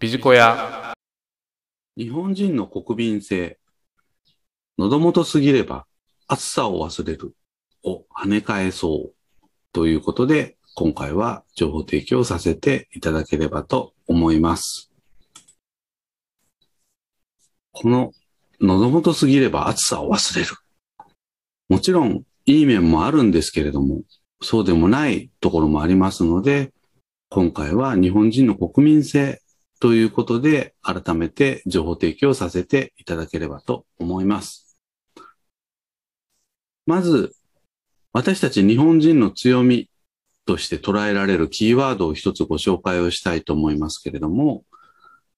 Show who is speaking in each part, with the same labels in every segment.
Speaker 1: ビジコヤ。
Speaker 2: 日本人の国民性。喉元すぎれば暑さを忘れるを跳ね返そうということで、今回は情報提供させていただければと思います。この喉元すぎれば暑さを忘れる。もちろんいい面もあるんですけれども、そうでもないところもありますので、今回は日本人の国民性ということで、改めて情報提供させていただければと思います。まず、私たち日本人の強みとして捉えられるキーワードを一つご紹介をしたいと思いますけれども、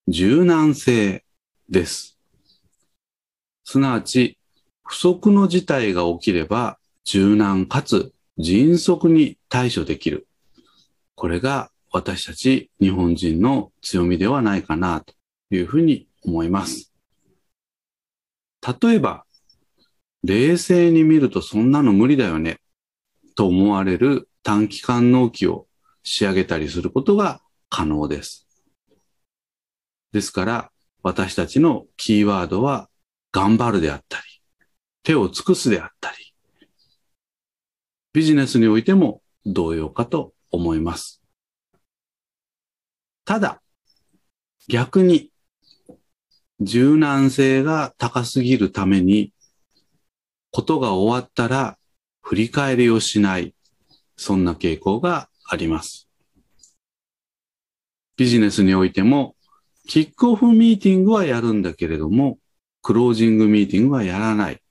Speaker 2: 柔軟性です。すなわち、不測の事態が起きれば柔軟かつ迅速に対処できる。これが私たち日本人の強みではないかなというふうに思います。例えば、冷静に見るとそんなの無理だよねと思われる短期間納期を仕上げたりすることが可能です。ですから、私たちのキーワードは頑張るであったり、手を尽くすであったり、ビジネスにおいても同様かと思います。ただ、逆に、柔軟性が高すぎるために、ことが終わったら振り返りをしない、そんな傾向があります。ビジネスにおいても、キックオフミーティングはやるんだけれども、クロージングミーティングはやらない。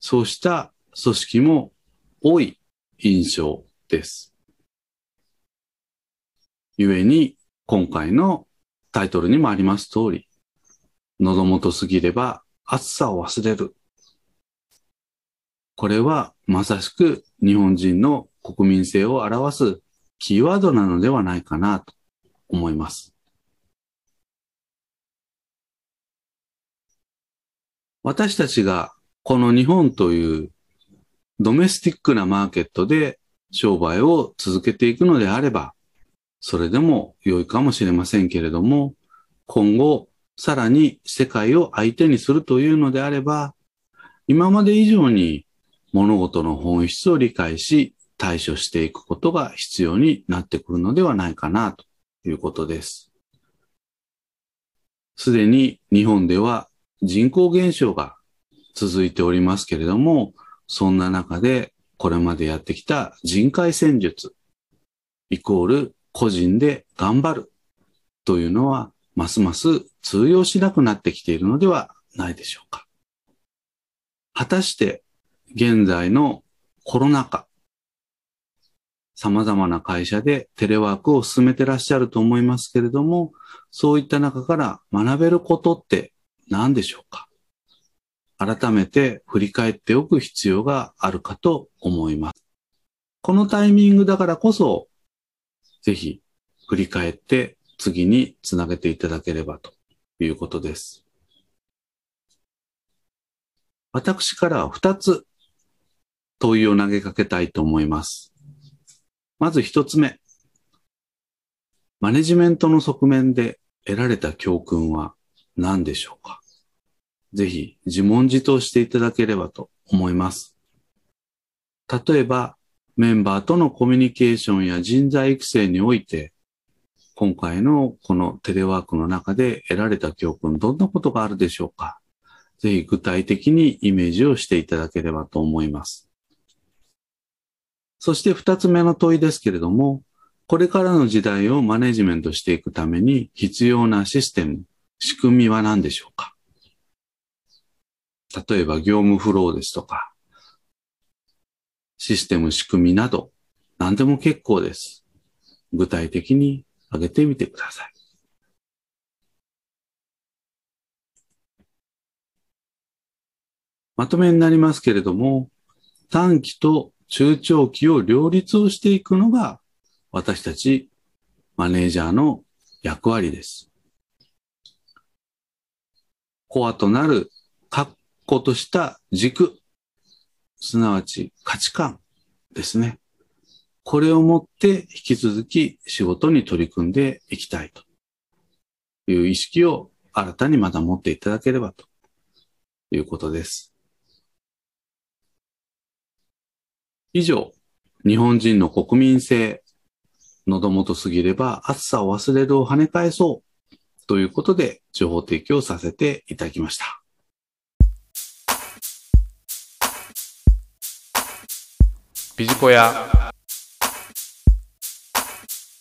Speaker 2: そうした組織も多い印象です。故に、今回のタイトルにもあります通り、喉元すぎれば暑さを忘れる。これはまさしく日本人の国民性を表すキーワードなのではないかなと思います。私たちがこの日本というドメスティックなマーケットで商売を続けていくのであれば、それでも良いかもしれませんけれども、今後さらに世界を相手にするというのであれば、今まで以上に物事の本質を理解し対処していくことが必要になってくるのではないかなということです。すでに日本では人口減少が続いておりますけれども、そんな中でこれまでやってきた人海戦術イコール個人で頑張るというのはますます通用しなくなってきているのではないでしょうか。果たして現在のコロナ禍、様々な会社でテレワークを進めてらっしゃると思いますけれども、そういった中から学べることって何でしょうか改めて振り返っておく必要があるかと思います。このタイミングだからこそ、ぜひ振り返って次につなげていただければということです。私からは2つ問いを投げかけたいと思います。まず1つ目。マネジメントの側面で得られた教訓は何でしょうか？ぜひ自問自答していただければと思います。例えば、メンバーとのコミュニケーションや人材育成において、今回のこのテレワークの中で得られた教訓、どんなことがあるでしょうか？ぜひ具体的にイメージをしていただければと思います。そして二つ目の問いですけれども、これからの時代をマネジメントしていくために必要なシステム、仕組みは何でしょうか？例えば業務フローですとか、システム仕組みなど、何でも結構です。具体的に挙げてみてください。まとめになりますけれども、短期と中長期を両立をしていくのが私たちマネージャーの役割です。コアとなる確固とした軸、すなわち価値観ですね。これをもって引き続き仕事に取り組んでいきたいという意識を新たにまた持っていただければということです。以上、日本人の国民性、喉元すぎれば暑さを忘れるを跳ね返そうということで情報提供させていただきました。
Speaker 1: Pedicoiá